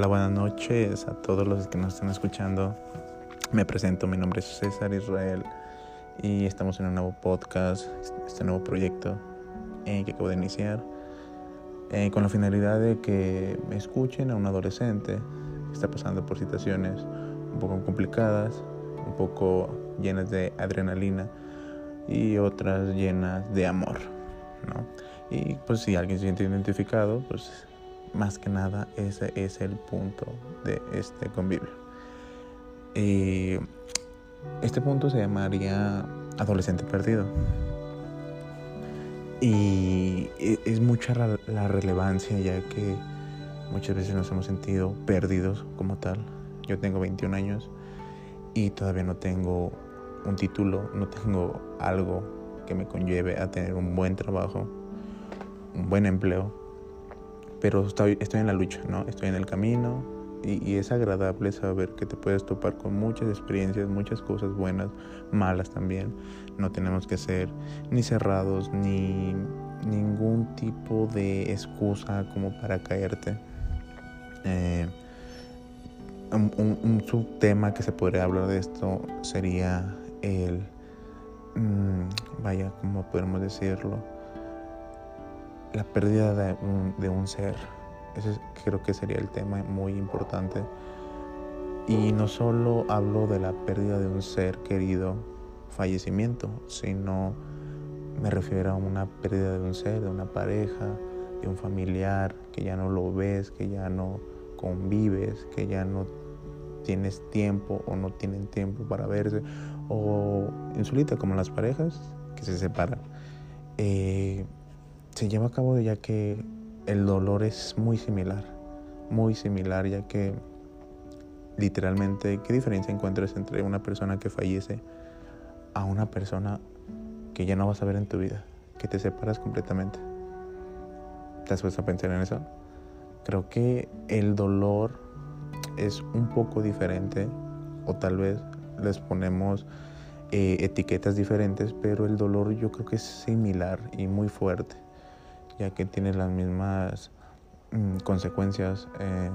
Hola, buenas noches a todos los que nos están escuchando. Me presento, mi nombre es César Israel y estamos en un nuevo podcast, este nuevo proyecto eh, que acabo de iniciar, eh, con la finalidad de que me escuchen a un adolescente que está pasando por situaciones un poco complicadas, un poco llenas de adrenalina y otras llenas de amor. ¿no? Y pues si alguien se siente identificado, pues más que nada ese es el punto de este convivio. Y este punto se llamaría adolescente perdido. Y e, es mucha la relevancia ya que muchas veces nos hemos sentido perdidos como tal. Yo tengo 21 años y todavía no tengo un título, no tengo algo que me conlleve a tener un buen trabajo, un buen empleo pero estoy, estoy en la lucha, ¿no? Estoy en el camino y, es agradable saber que te puedes topar con muchas experiencias, muchas cosas buenas, malas también. No tenemos que ser ni cerrados ni ningún tipo de excusa como para caerte. Eh, un, subtema que se podría hablar de esto sería el, mm, vaya, ¿cómo podemos decirlo? La pérdida de un, de un ser. Ese creo que sería el tema muy importante. Y no solo hablo de la pérdida de un ser querido, fallecimiento, sino me refiero a una pérdida de un ser, de una pareja, de un familiar, que ya no lo ves, que ya no convives, que ya no tienes tiempo o no tienen tiempo para verse, o insulita como las parejas que se separan. Eh, se lleva a cabo ya que el dolor es muy similar, muy similar, ya que literalmente, ¿qué diferencia encuentras entre una persona que fallece a una persona que ya no vas a ver en tu vida, que te separas completamente? ¿Te has puesto a pensar en eso? Creo que el dolor es un poco diferente, o tal vez les ponemos eh, etiquetas diferentes, pero el dolor yo creo que es similar y muy fuerte ya que tiene las mismas mm, consecuencias, eh,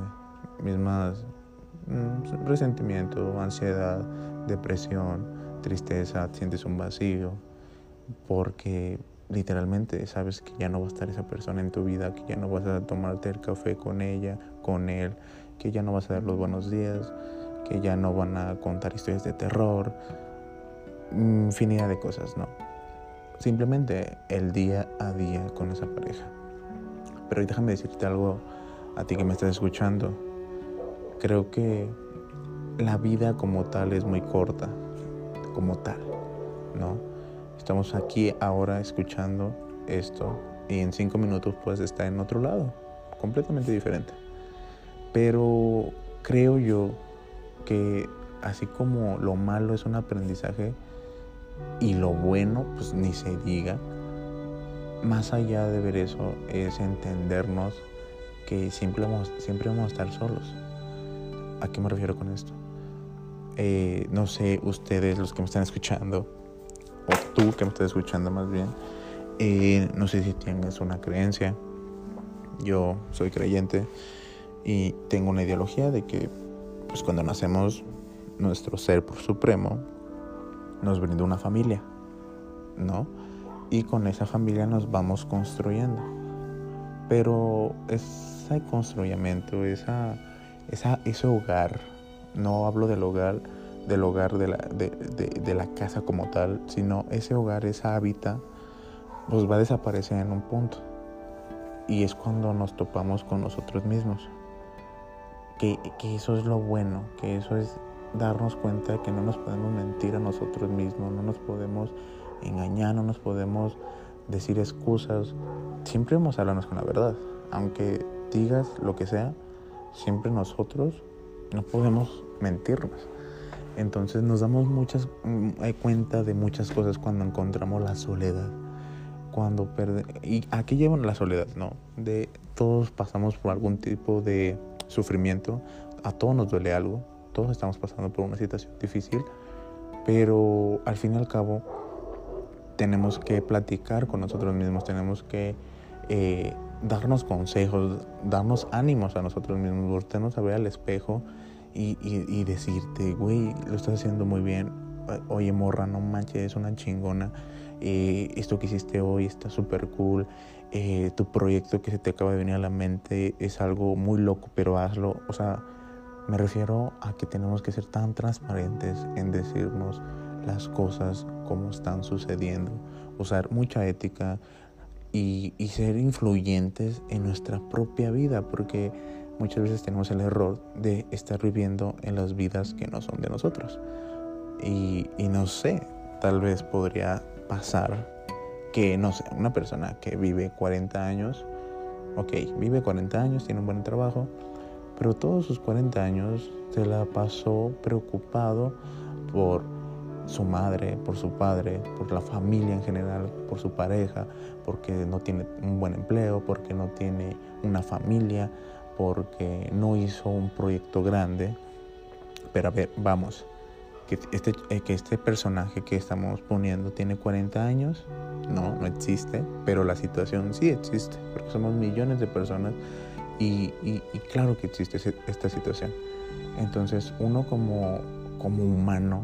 mismas mm, resentimiento, ansiedad, depresión, tristeza, sientes un vacío, porque literalmente sabes que ya no va a estar esa persona en tu vida, que ya no vas a tomarte el café con ella, con él, que ya no vas a dar los buenos días, que ya no van a contar historias de terror, infinidad de cosas, ¿no? Simplemente el día a día con esa pareja. Pero déjame decirte algo a ti que me estás escuchando. Creo que la vida como tal es muy corta, como tal, ¿no? Estamos aquí ahora escuchando esto y en cinco minutos puedes estar en otro lado, completamente diferente. Pero creo yo que así como lo malo es un aprendizaje, y lo bueno, pues ni se diga. Más allá de ver eso, es entendernos que siempre vamos, siempre vamos a estar solos. ¿A qué me refiero con esto? Eh, no sé, ustedes, los que me están escuchando, o tú que me estás escuchando más bien, eh, no sé si tienes una creencia. Yo soy creyente y tengo una ideología de que pues cuando nacemos nuestro ser supremo nos brindó una familia, ¿no? Y con esa familia nos vamos construyendo. Pero ese construimiento, esa, esa, ese hogar, no hablo del hogar, del hogar de la, de, de, la casa como tal, sino ese hogar, esa hábitat, pues va a desaparecer en un punto. Y es cuando nos topamos con nosotros mismos. Que, que, eso es lo bueno, que eso es darnos cuenta de que no nos podemos mentir a nosotros mismos, no nos podemos engañar, no nos podemos decir excusas. Siempre vamos a hablarnos con la verdad. Aunque digas lo que sea, siempre nosotros no podemos mentirnos. Entonces nos damos muchas mm, cuenta de muchas cosas cuando encontramos la soledad. Cuando perde y aquí llevan la soledad, no, de todos pasamos por algún tipo de sufrimiento, a todos nos duele algo, todos estamos pasando por una situación difícil, pero al fin y al cabo tenemos que platicar con nosotros mismos, tenemos que eh, darnos consejos, darnos ánimos a nosotros mismos, voltearnos a ver al espejo y, decirte, güey, lo estás haciendo muy bien. Oye, morra, no manches, es una chingona. Eh, esto que hiciste hoy está súper cool. Eh, tu proyecto que se te acaba de venir a la mente es algo muy loco, pero hazlo. O sea, me refiero a que tenemos que ser tan transparentes en decirnos las cosas como están sucediendo. Usar mucha ética, y, ser influyentes en nuestra propia vida, porque muchas veces tenemos el error de estar viviendo en las vidas que no son de nosotros. Y, y no sé, tal vez podría pasar que, no sé, una persona que vive 40 años, ok, vive 40 años, tiene un buen trabajo, pero todos sus 40 años se la pasó preocupado por su madre, por su padre, por la familia en general, por su pareja, porque no tiene un buen empleo, porque no tiene una familia, porque no hizo un proyecto grande. Pero a ver, vamos, que este, eh, que este personaje que estamos poniendo tiene 40 años, no, no existe, pero la situación sí existe, porque somos millones de personas y, claro que existe esta situación. Entonces uno como, como humano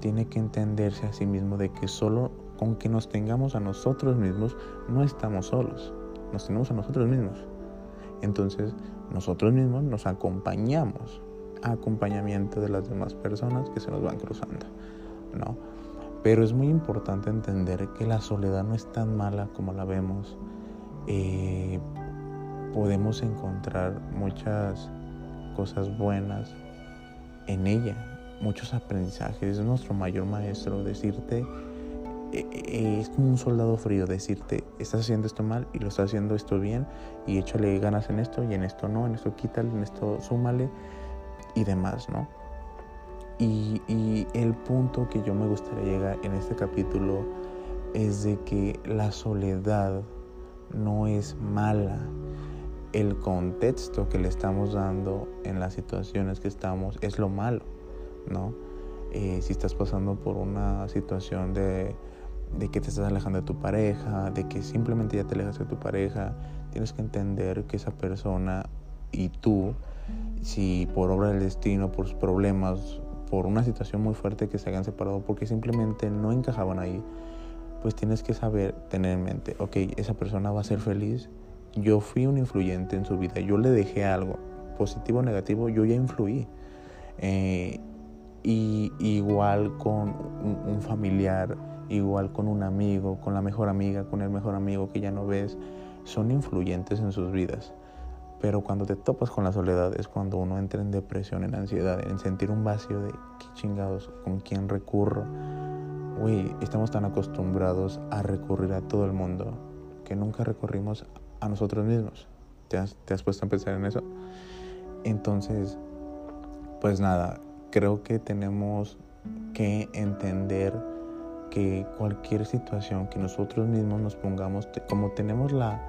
tiene que entenderse a sí mismo de que solo con que nos tengamos a nosotros mismos no estamos solos, nos tenemos a nosotros mismos. Entonces nosotros mismos nos acompañamos a acompañamiento de las demás personas que se nos van cruzando, ¿no? Pero es muy importante entender que la soledad no es tan mala como la vemos. Eh, podemos encontrar muchas cosas buenas en ella, muchos aprendizajes. Es nuestro mayor maestro decirte, eh, eh, es como un soldado frío decirte, estás haciendo esto mal y lo estás haciendo esto bien y échale ganas en esto y en esto no, en esto quítale, en esto súmale y demás, ¿no? Y, y el punto que yo me gustaría llegar en este capítulo es de que la soledad no es mala. El contexto que le estamos dando en las situaciones que estamos es lo malo. ¿no? Eh, si estás pasando por una situación de, de, que te estás alejando de tu pareja, de que simplemente ya te alejas de tu pareja, tienes que entender que esa persona y tú, si por obra del destino, por sus problemas, por una situación muy fuerte que se hayan separado porque simplemente no encajaban ahí, pues tienes que saber, tener en mente, ok, esa persona va a ser feliz, yo fui un influyente en su vida, yo le dejé algo, positivo o negativo, yo ya influí. Eh, y igual con un, familiar, igual con un amigo, con la mejor amiga, con el mejor amigo que ya no ves, son influyentes en sus vidas. Pero cuando te topas con la soledad es cuando uno entra en depresión, en ansiedad, en sentir un vacío de qué chingados, con quién recurro. Güey, estamos tan acostumbrados a recurrir a todo el mundo que nunca recurrimos a nosotros mismos. ¿Te has, te has puesto a pensar en eso? Entonces, pues nada, creo que tenemos que entender que cualquier situación que nosotros mismos nos pongamos, como tenemos la,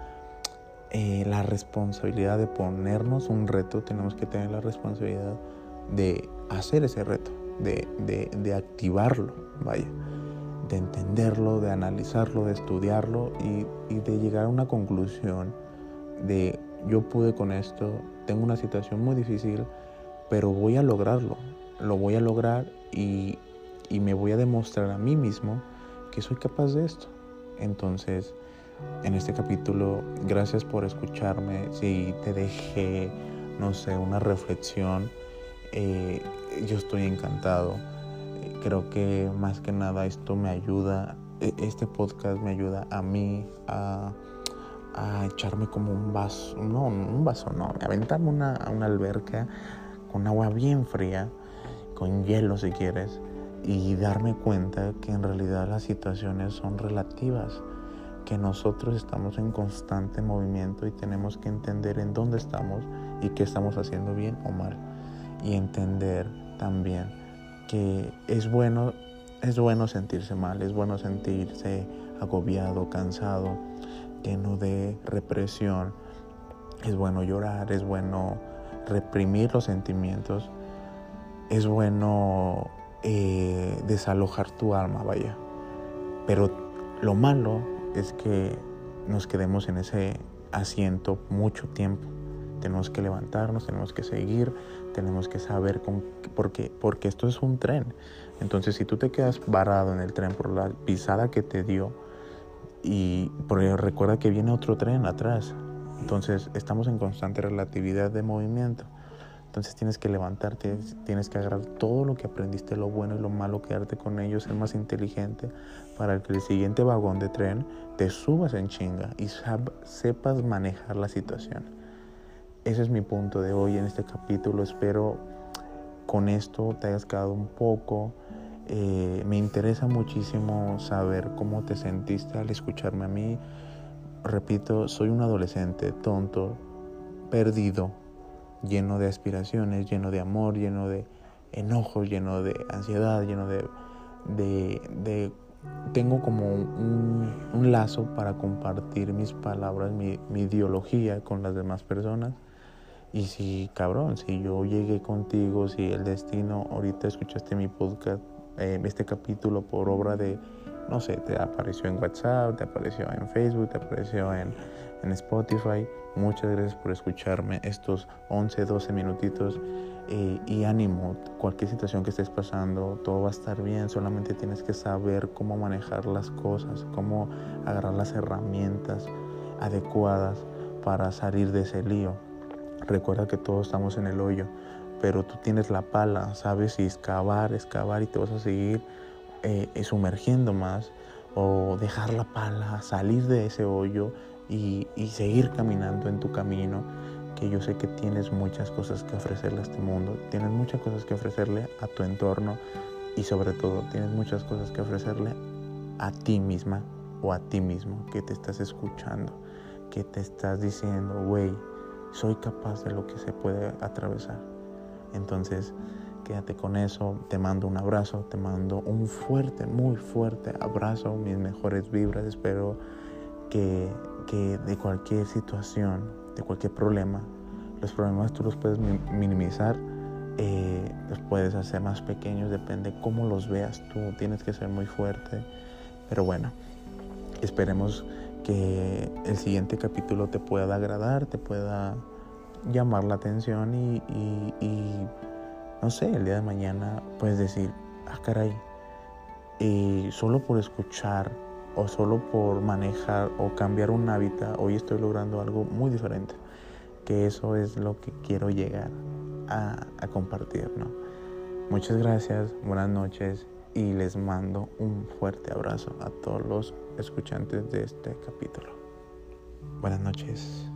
eh, la responsabilidad de ponernos un reto, tenemos que tener la responsabilidad de hacer ese reto, de, de, de activarlo, vaya, de entenderlo, de analizarlo, de estudiarlo y, de llegar a una conclusión de yo pude con esto, tengo una situación muy difícil, pero voy a lograrlo, lo voy a lograr y, me voy a demostrar a mí mismo que soy capaz de esto. Entonces, en este capítulo, gracias por escucharme. Si te dejé, no sé, una reflexión, eh, yo estoy encantado. Creo que más que nada esto me ayuda, e, este podcast me ayuda a mí a, echarme como un vaso, no, un vaso no, aventarme una, una alberca con agua bien fría con hielo si quieres, y darme cuenta que en realidad las situaciones son relativas, que nosotros estamos en constante movimiento y tenemos que entender en dónde estamos y qué estamos haciendo bien o mal. Y entender también que es bueno, es bueno sentirse mal, es bueno sentirse agobiado, cansado, lleno de represión. Es bueno llorar, es bueno reprimir los sentimientos, es bueno eh, desalojar tu alma, vaya. Pero lo malo es que nos quedemos en ese asiento mucho tiempo. Tenemos que levantarnos, tenemos que seguir, tenemos que saber con, porque, porque esto es un tren. Entonces, si tú te quedas varado en el tren por la pisada que te dio, y porque recuerda que viene otro tren atrás, entonces estamos en constante relatividad de movimiento. Entonces tienes que levantarte, tienes que agarrar todo lo que aprendiste, lo bueno y lo malo, quedarte con ellos, ser más inteligente para que el siguiente vagón de tren te subas en chinga y sepas manejar la situación. Ese es mi punto de hoy en este capítulo. Espero con esto te hayas quedado un poco. Eh, me interesa muchísimo saber cómo te sentiste al escucharme a mí. Repito, soy un adolescente tonto, perdido, lleno de aspiraciones, lleno de amor, lleno de enojos, lleno de ansiedad, lleno de... de, tengo como un, lazo para compartir mis palabras, mi, mi ideología con las demás personas. Y si, cabrón, si yo llegué contigo, si el destino, ahorita escuchaste mi podcast, eh, este capítulo por obra de, no sé, te apareció en WhatsApp, te apareció en Facebook, te apareció en, en Spotify. Muchas gracias por escucharme estos 11, 12 minutitos eh, y ánimo, cualquier situación que estés pasando, todo va a estar bien, solamente tienes que saber cómo manejar las cosas, cómo agarrar las herramientas adecuadas para salir de ese lío. Recuerda que todos estamos en el hoyo, pero tú tienes la pala, sabes si excavar, excavar y te vas a seguir eh, sumergiendo más o dejar la pala, salir de ese hoyo y, seguir caminando en tu camino, que yo sé que tienes muchas cosas que ofrecerle a este mundo, tienes muchas cosas que ofrecerle a tu entorno y sobre todo tienes muchas cosas que ofrecerle a ti misma o a ti mismo que te estás escuchando, que te estás diciendo, güey, soy capaz de lo que se puede atravesar. Entonces, quédate con eso, te mando un abrazo, te mando un fuerte, muy fuerte abrazo, mis mejores vibras, espero que, de cualquier situación, de cualquier problema, los problemas tú los puedes minimizar, eh, los puedes hacer más pequeños, depende cómo los veas tú, tienes que ser muy fuerte, pero bueno, esperemos que el siguiente capítulo te pueda agradar, te pueda llamar la atención y, no sé, el día de mañana puedes decir, ah, caray, y solo por escuchar o solo por manejar o cambiar un hábitat, hoy estoy logrando algo muy diferente. Que eso es lo que quiero llegar a, a compartir, ¿no? Muchas gracias, buenas noches y les mando un fuerte abrazo a todos los escuchantes de este capítulo. Buenas noches.